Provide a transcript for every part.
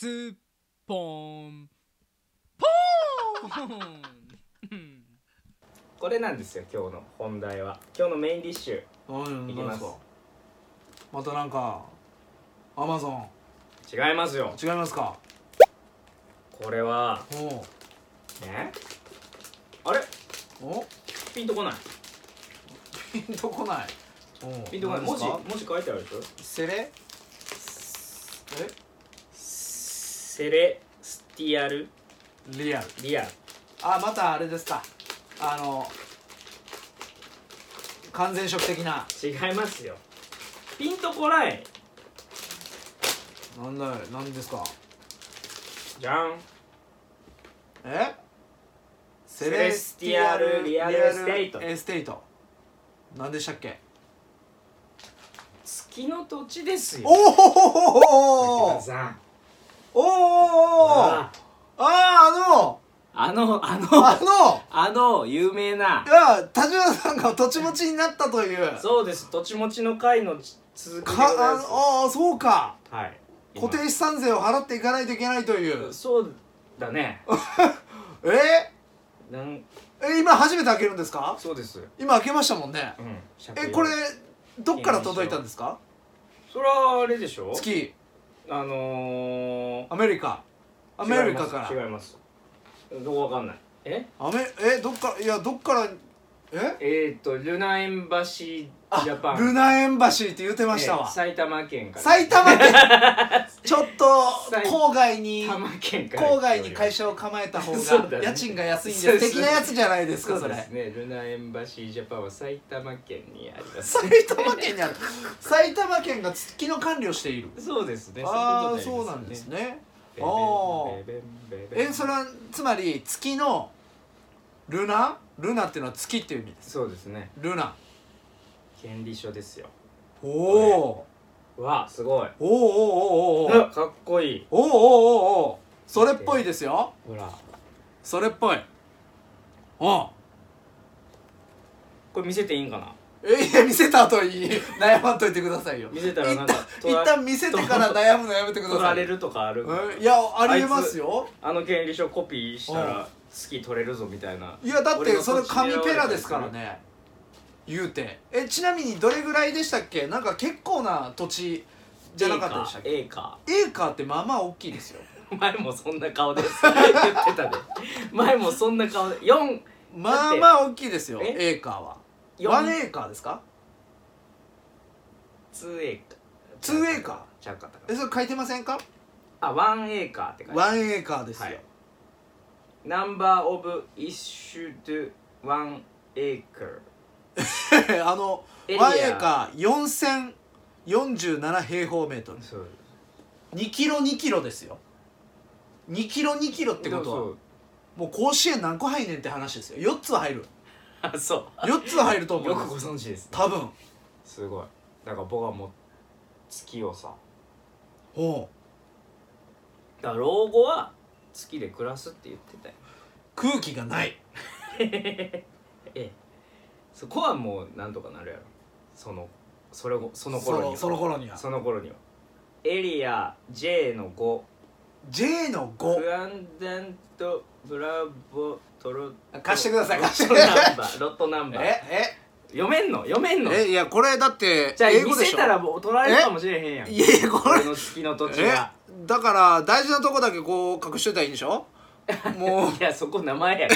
スッポン。ポーン。うんこれなんですよ今日の本題は。今日のメインディッシュ。うんいきます。またなんかアマゾン。違いますよ。違いますか？これはおねあれ？お？おピンとこない。ピンとこない。おピンとこない。文字何ですか？文字書いてあるでしょセレ？え？ Celestial Real Realあまたあれですか。あの完全食的な。違いますよ。ピンとこない。なんだいなんですか。じゃん。え？ Celestial Real Estateトエステイト何でしたっけ？月の土地ですよ。おおさんおおああああの。ああののあの。あの有名な。いや田島さんが土地持ちになったという。そうです。土地持ちの会の続きでごかざいます。ああそうか。はい。固定資産税を払っていかないといけないという。そうだね。え？なん。え今初めて開けるんですか？そうです。今開けましたもんね。うん。えこれどっから届いたんですか？それはあれでしょ？月あのーアメリカ。アメリカから。違います。どこわかんない。え？アメえどっからいやどっからえ？えっ、ー、とルナエンバシージャパン。ルナエンバシーって言ってましたわ、えー埼玉県から。埼玉県。ちょっと埼郊外に埼玉県から。郊外に会社を構えた方そうだね。が家賃が安いんで素敵なやつじゃないですかそそうれですね。ルナエンバシージャパンは埼玉県にあります。埼玉県にある。埼玉県が月の管理をしている。そうですね。ああそうなんですね。ベあー。ベベベベベえそれはつまり月のルナ？ルナっていうのは月っていう意味です。そうですね。ルナ。権利書ですよ。おおうわすごい。おおおおおおあかっこいい。おおおおそれっぽいですよ。ほら。それっぽい。おこれ見せていいんかな？えいや見せた後に 悩まんといてくださいよ。見せたらなんか一旦見せてから悩むのやめてください。取られるとかあるうんいやありえますよ。あの権利書コピーしたうん。ら月取れるぞみたいな。いやだってそれ紙ペラですからね。言うて。えちなみにどれぐらいでしたっけ？なんか結構な土地じゃなかったでしたっけ？エーカエーカーってまあまあ大きいですよ。ー 前もそんな顔です。言ってたで。前もそんな顔で。4まあまあ大きいですよえ？エーカーは。四。ワンエーカーですか？2エーカー。ツーエーカー？ちゃうかったかえそれ書いてませんか？あワンエーカーって書いてある。ワンエーカーですよ、はい Number of issued one acre あの area one acre 4047平方メートル。そう。2キロ2キロですよ。2キロ2キロってことは。もう甲子園何個入んねんって話ですよ。4つは入る。あそ4つは入るとうよくご存知ですね。多分。すごい。だから僕はもう月をさ。ほう。だから老後は月で暮らすって言ってたよ。空気がない。ええ。そこはもうなんとかなるやろ。そのそれをその頃には。その頃には。その頃には。エリア J の5 J のク5ランダントブラボトロ貸してください貸してください。ナンバーロットナンバー。え読めんの？読めんの？ええいやこれだってじゃあ英語でしょ。見せたらもう取られるかもしれへんやん。いやいやこれ。俺の月の土地え？がだから大事なとこだけこう隠しといたらいいんでしょ？も いやそこ名前やか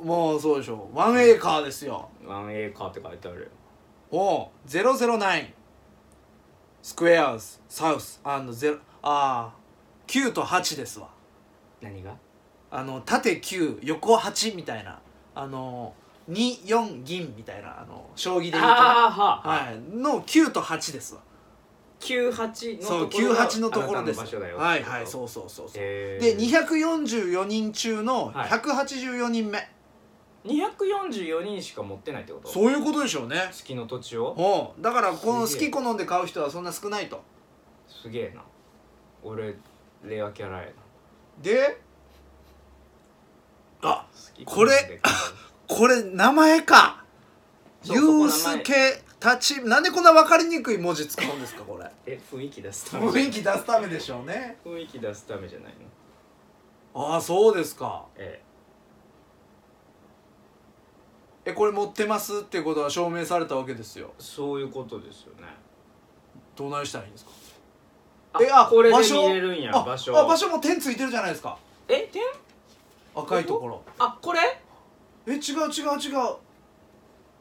う もうそうでしょ。ワンエーカーですよ。らワンエーカーって書いてあるよ。おう009スクエアーズサウス。ゼロああ9と8ですわ。何が？あの縦9横8みたいな。あの24銀みたいなあの将棋で言うとはあはい。の9と8ですわ98のそうところが98のところあなですたの場所だよはいはいそうそうそうそう。へー。で244人中のはい。184人目、244人しか持ってないってこと？そういうことでしょうね。月の土地を？だからこの好すげえ。き好んで買う人はそんな少ないと。すげえな。俺レアキャラやな。であ好きこれこれ名前か。そうユースケ立ちなんでこんな分かりにくい文字使うんですかこれ？え雰囲気出すため雰囲気出すためでしょうね。雰囲気出すためじゃないの。ああそうですか。ええ。これ持ってますっていうことは証明されたわけですよ。えそういうことですよね。どうなりしたらいいんですか？あえあこれで見場所？れるんやあ場所。あ場所も点ついてるじゃないですか。え点？赤いところ。あこれ？え違う違う違う。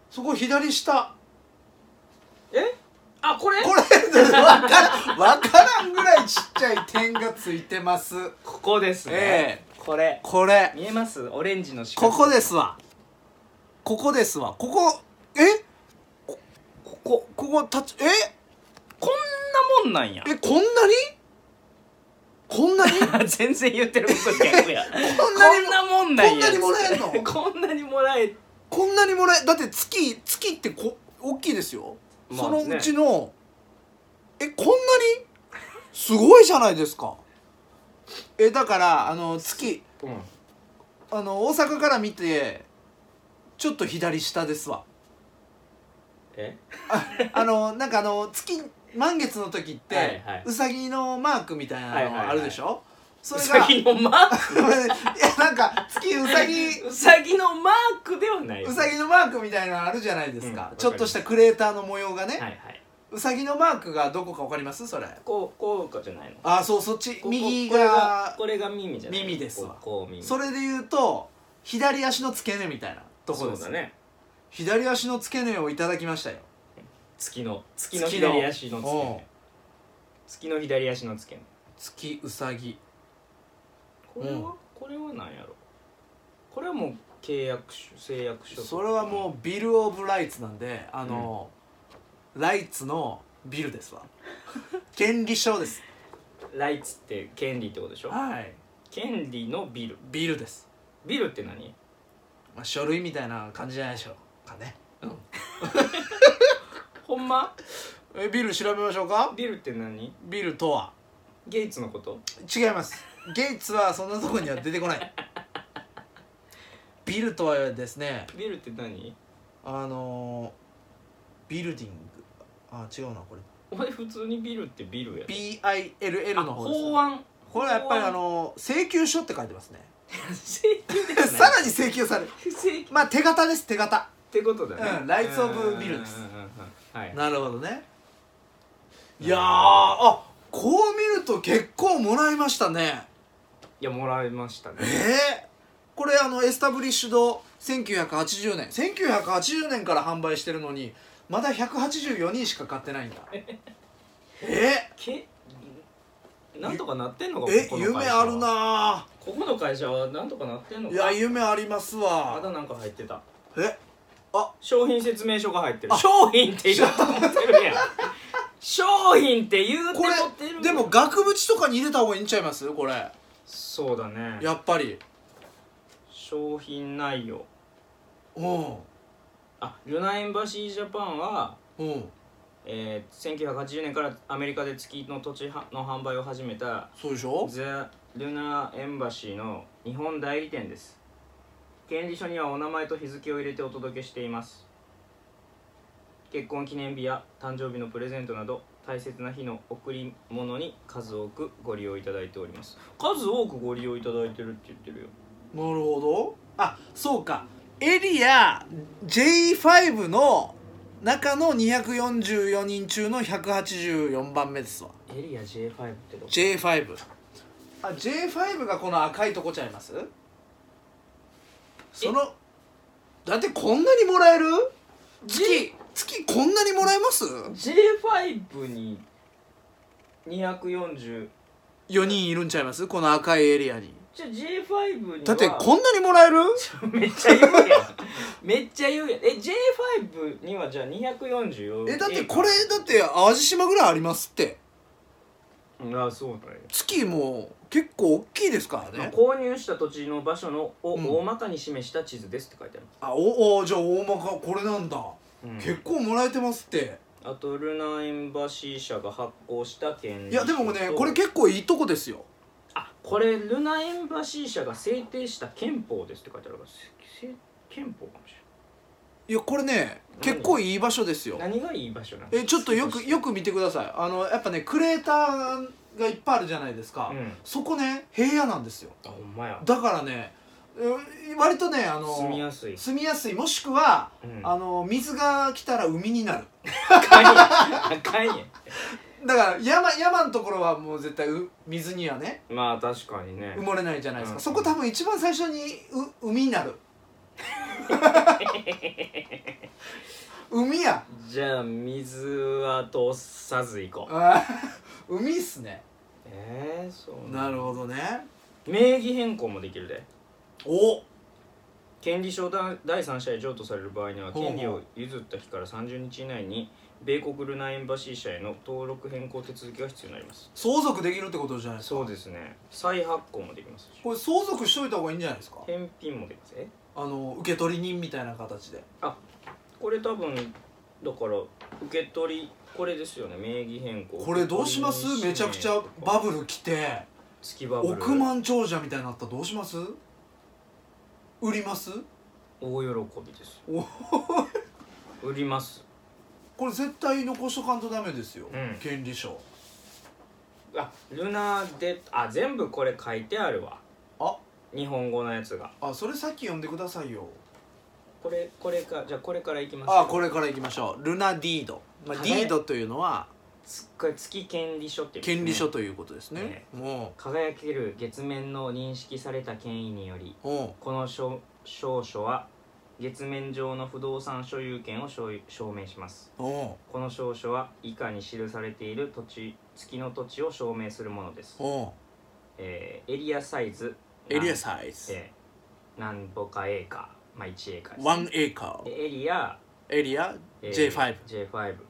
そこ左下え？あこれ？これ？分からん。分からんぐらいちっちゃい点がついてます。ここですね、えこれ。これ。見えます？オレンジの四角。ここですわ。ここですわ。ここえ？ここここ立ちえ？こんなもんなんや。えこんなに？こんなに？全然言ってること逆や。こんなにこんなもんなんや。こんなにもらえんの？こんなにもらえこんなにもらえだって月月ってこ大きいですよ、まあそのねうちのえこんなに？すごいじゃないですか。えだからあの月うん。あの大阪から見てちょっと左下ですわ。え？あのなんかあの月満月の時って、はいはい。うさぎのマークみたいなはいはいはいのあるでしょ、そうれがさぎのマーいやなんか月うさぎク うさぎのマークではないうさぎのマークみたいなのあるじゃないですか、うんちょっとしたクレーターの模様がね、はいはい。うさぎのマークがどこかわかります？それ。こうこうかじゃないの。あそうそっち。ここ右これがこれが耳じゃない耳ですわ。こうこう耳。それで言うと左足の付け根みたいなとこです。そうだね。左足の付け根をいただきましたよ。月の月の月の。左足の付け根。月の左足の付け根。月うさぎこれは、うんこれは何やろ？これはもう契約書誓約書それはもうビル・オブ・ライツなんであの、ライツのビルですわ。権利書です。ライツって権利ってことでしょ？はい。権利のビル。ビルです、ビルって何？まあ、書類みたいな感じじゃないでしょうかね。ほんま？えビル調べましょうか？ビルって何？ビルとは？ゲイツのこと？違いますゲイツはそんなとこには出てこない。ビルとはですねビルって何？あのービルディング。あ違うなこれ。お前普通にビルってビルやろ BILL の方です法案？これはやっぱりあのー請求書って書いてますね。請求ではないさらに請求される。請求。まあ手形です手形。ってことだね、うんライツオブビルです。なるほどね。いやーあこう見ると結構もらいましたねいやもらいましたえね。えこれあのエスタブリッシュド1980年。1980年から販売してるのにまだ184人しか買ってないんだ。えけなんとかなってんのかえ夢あるなここの会社はなんとかなってんのいかや夢ありますまだわなんか入ってた。え？あ。商品説明書が入ってる。あ。商品って言うと思ってるやん。商品って言うてこれでも額縁とかに入れた方がいいんちゃいます？これそうだね。やっぱり。商品内容。うん。あルナエンバシージャパンは、うん。えー、1980年からアメリカで月の土地はの販売を始めたそうでしょ？ザ・ルナエンバシーの日本代理店です。権利書にはお名前と日付を入れてお届けしています。結婚記念日や誕生日のプレゼントなど大切な日の贈り物に数多くご利用いただいております。数多くご利用いただいてるって言ってるよ。なるほど。あそうか。エリア J5 の中の244人中の184番目ですわ。エリア J5 ってどこ？J5 あ J5 がこの赤いとこちゃいます？そのだってこんなにもらえる？月月こんなにもらえます？J5 に240 4人いるんちゃいます？この赤いエリアに。じゃあ J5 には。だってこんなにもらえる？めっちゃ言うやん。めっちゃ言うやん。え J5 にはじゃあ240えだってこれだって淡路島ぐらいありますって。ああそうだよ月も結構大きいですからね。購入した土地の場所のをうん。大まかに示した地図ですって書いてああおおじゃあ大まかこれなんだ、る、結構もらえてますって。あとルナエンバシー社が発行した権利いやでもね書とこれ結構いいとこですよ。あこれルナエンバシー社が制定した憲法ですって書いてあるからせせ憲法かもしいやこれね結構いい場所ですよ。何がいい場所なんですか？えちょっとよくよく見てください。あのやっぱねクレーターがいっぱいあるじゃないですか、うん。そこね平野なんですよ。あほんまや。だからねうん割とねあの住みやすい。住みやすい。もしくは、うん。あの水が来たら海になる。あかんやん。あかんやん。だから山山のところはもう絶対う水にはねまあ確かにね。埋もれないじゃないですか、うん。そこ多分一番最初にう海になる。海や。じゃあ水は通さず行こう。あー海っすね。えー、そうなるほどね。名義変更もできるでお権利書だ第三者へ譲渡される場合にはほうほう権利を譲った日から30日以内に米国ルナエンバシー社への登録変更手続きが必要になります。相続できるってことじゃないですか。そうですね。再発行もできます。しこれ相続しといた方がいいんじゃないですか？返品もできます。え？あの受取人みたいな形で。これ多分だから受け取りこれですよね。名義変更。これどうします？めちゃくちゃバブル来て月バブル。億万長者みたいになったらどうします？売ります？大喜びです。お売ります。これ絶対残しとかんとダメですよ、うん。権利書。あルナであ全部これ書いてあるわ。あ。日本語のやつが。あそれさっき読んでくださいよ。これこれかじゃあこれからいきますあこれからいきましょう。ルナディード、まあ、はいディードというのはすこれ月権利書っていうね。権利書ということですね。ねも輝ける月面の認識された権威によりこの証証書は月面上の不動産所有権を証証明します。この証書は以下に記されている土地月の土地を証明するものです、えーエリアサイズエリアサイズ。えー何ぼかエーカーまあ1エーカーです、1エーカー。でエリア、エリアえー J5 J5 ク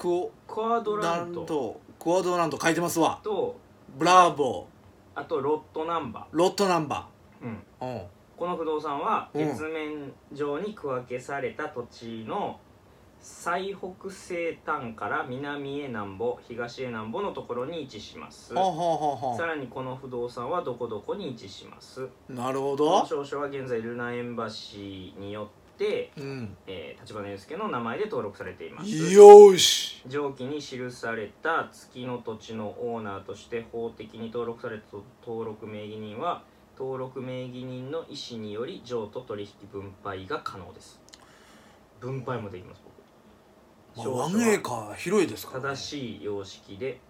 クオクアドララント。クワドラント書いてますわ。とブラボあとロットナンバー。ロットナンバー、うん、うこの不動産はうん。月面上に区分けされた土地の最北西端から南へ南北東へ南北のところに位置します。さらにこの不動産はどこどこに位置します。うなるほこのど証書は現在ルナエンバシーによって、うん。えー、立花祐介の名前で登録されています。よーし。上記に記された月の土地のオーナーとして法的に登録された登録名義人は登録名義人の意思により譲渡取引分配が可能です。分配もできますまあ、僕ワンエーカー広いですから、ね、正しい様式で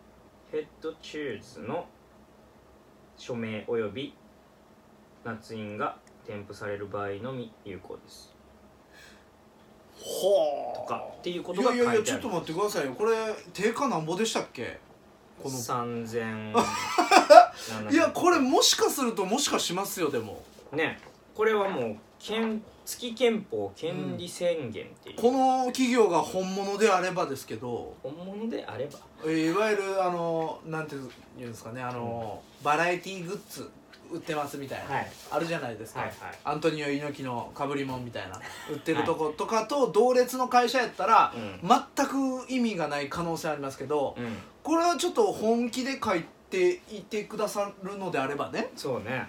ヘッドチューズの署名及び捺印が添付される場合のみ有効です。ほとかっていうこいとがやいやいやちょ書いてある。っと待ってくださいよ。これ定価なんぼでしたっけ？この。3000 いやこれもしかするともしかしますよでも。ね。これはもう権月憲法権利宣言っていう、この企業が本物であればですけど。本物であれば。えーいわゆるあのなんていうんですかねあの、バラエティグッズ売ってますみたいな、はい。あるじゃないですか、はいはい。アントニオ猪木のかぶりもんみたいな。売ってるとことかと同列の会社やったら、うん。全く意味がない可能性ありますけど、うん。これはちょっと本気で書いていてくださるのであればね。そうね。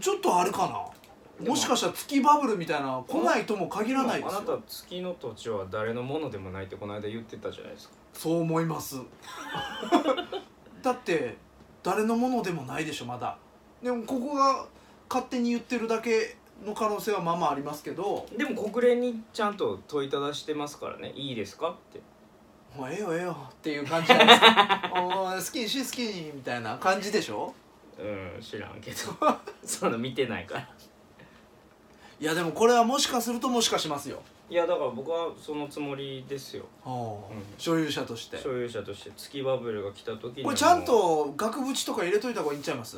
ちょっとあるかな。でも。もしかしたら月バブルみたいな来ないとも限らないですあなたよ月の土地は誰のものでもないってこの間言ってたじゃないですか。そう思います。だって誰のものでもないでしょまだでもここが勝手に言ってるだけの可能性はまあまあありますけど。でも国連にちゃんと問いただしてますからね。いいですか？って。もうええよええよっていう感じじゃないですかおー好きにし好きにみたいな感じでしょ？うん知らんけど。その見てないから。いやでもこれはもしかするともしかしますよ、いやだから僕はそのつもりですよ。はあ。うん。所有者として。所有者として。月バブルが来た時にこれちゃんと額縁とか入れといた方がいいんちゃいます？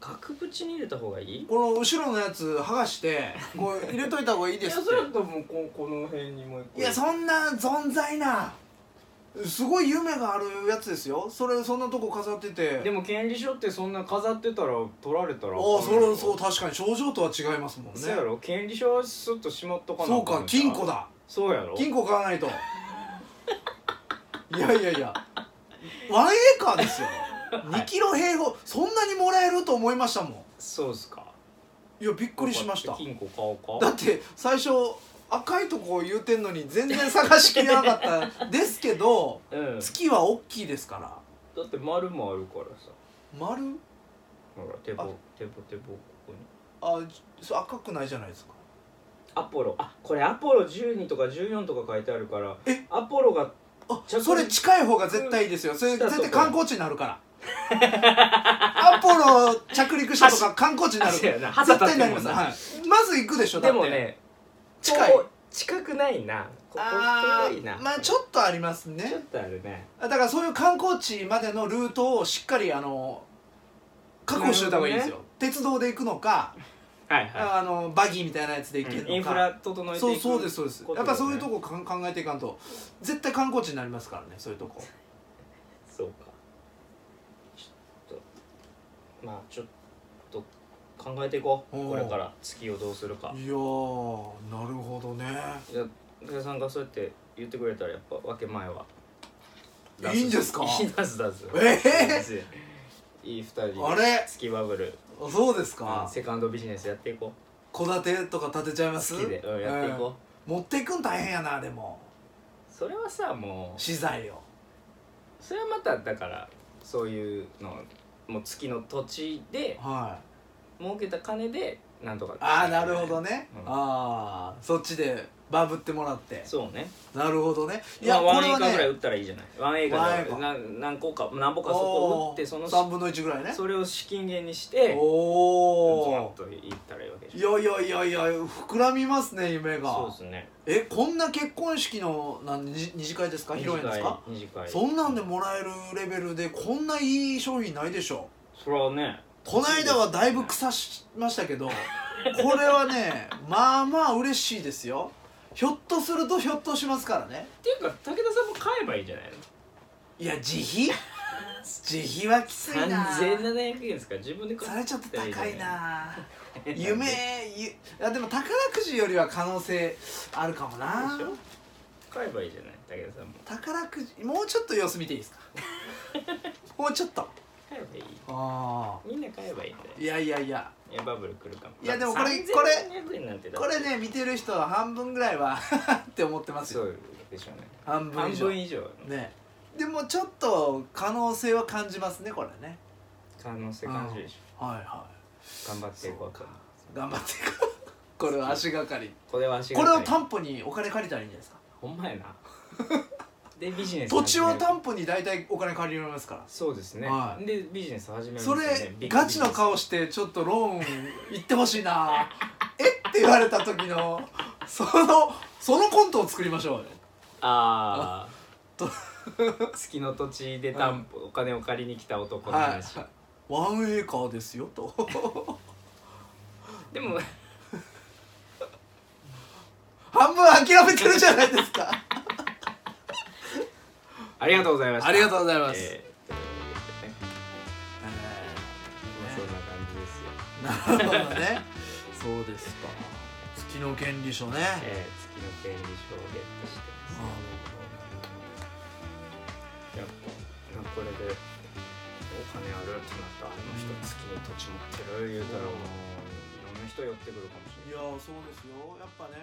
額縁に入れた方がいい？この後ろのやつ剥がしてこう入れといた方がいいですって。いやそれだともうここの辺にもいやそんな存在なすごい夢があるやつですよ。それそんなとこ飾ってて。でも権利書ってそんな飾ってたら取られたらああそれそう確かに。症状とは違いますもんね。そうやろ。権利書はスッとしまっとかなそうか金庫だだ。そうやろ。金庫買わないと。いやいやいや。ワンエーカーですよ2キロ平方そんなにもらえると思いましたもん。そうっすか。いやびっくりしました。金庫買おうかだって最初赤いとこ言うてんのに全然探しきれなかったですけどうん。月は大きいですから。だって丸もあるからさ。丸？ほら手あ。棒手棒手棒ここに。あそう赤くないじゃないですか。アポロ。あこれアポロ12とか14とか書いてあるからえ？アポロがあそれ近い方が絶対いいですよ。それ絶対観光地になるから アポロ着陸したとか観光地になる。そうやな。絶対になります、はい、まず行くでしょだって。でもね近い。こう近くないな。ここあ遠いな。ーまあちょっとありますちょっねとあるね。だからそういう観光地までのルートをしっかりあの確保しておいた方がいいですよ、鉄道で行くのか、はいはあのバギーみたいなやつで行けるのか、いインフラ整えていくそうそうですそうです。やっぱそういうねとこかん考えていかんと絶対観光地になりますからねそういうとこ。そうかまあちょっと考えていこう。おー。これから月をどうするか。いやーなるほどね。いや武田さんがそうやって言ってくれたらやっぱ分け前は。いいんですか？いい出す出すええいい二人あれ？月バブル。そうですうんかセカンドビジネスやっていこ戸建てとか建てちゃいます？う好きで、うん、やっていこう、うん持っていくん大変やなでも。それはさもう。資材を。それはまただからそういうのもう月の土地ではい。儲けた金でなんとかああなるほどね、うん。ああそっちでバブってもらって。そうね。なるほどね。いいややこれはワンエーカーぐらい売ねったらいいじゃない。ワンエーカワンエーカー。ーでな何個か何個かそこを売ってその3分の1ぐらいね。それを資金源にしておおといったらいいわけでいしょやいやいやいや膨らみますね夢が。そうですね。えこんな結婚式のなん二次会ですか？披露宴ですか？二次会。そんなんでもらえるレベルでこんないい商品ないでしょ？それはねこの間はだいぶ腐しましたけどこれはねまあまあ嬉しいですよひょっとするとひょっとしますからね。っていうか武田さんも買えばいいんじゃないの？いや自費？自費はきついな。3700円ですか？ら自分で買それちょっと高いな。夢夢ゆいやでも宝くじよりは可能性あるかもな。でしょ？買えばいいじゃない？武田さんも。宝くじもうちょっと様子見ていいですか？もうちょっと。買えばいい。あみんな買えばいいんだよ。あいやいやいやいやバブル来るかも。いやでもこれこれ3700円なんてだって。これね見てる人は半分ぐらいは って思ってますよ。そうでしょうね。半半分以上。分以上の。ね。でもちょっと可能性は感じますねこれね。可能性感じるでしはいはょ頑張っていこうとい頑張っていこう。これは足がかり。これは足こがかり。れを担保にお金借りたらいいんじゃないですか。ほんまやな でビジネス土地を担保に大体お金借りられますから。そうですね、はい。でビジネス始めるすね。れビッグガチの顔してちょっとローン行ってほしいな。えって言われた時のそのそのコントを作りましょう。よあ と。あ月の土地で担保、お金を借りに来た男のはい。話、ワンエーカーですよと。でも。半分諦めてるじゃないですか。ありがとうございました。ありがとうございます、えーということでね。えそんな感じですよ、ー なるほどね。そうですか。月の権利書ね、えー、月の権利書をゲットしてます。やっぱこれでお金あるってなったらあの人月に土地持ってる言うたらもういろんな人寄ってくるかもしれない。いやそうですよ。やっぱね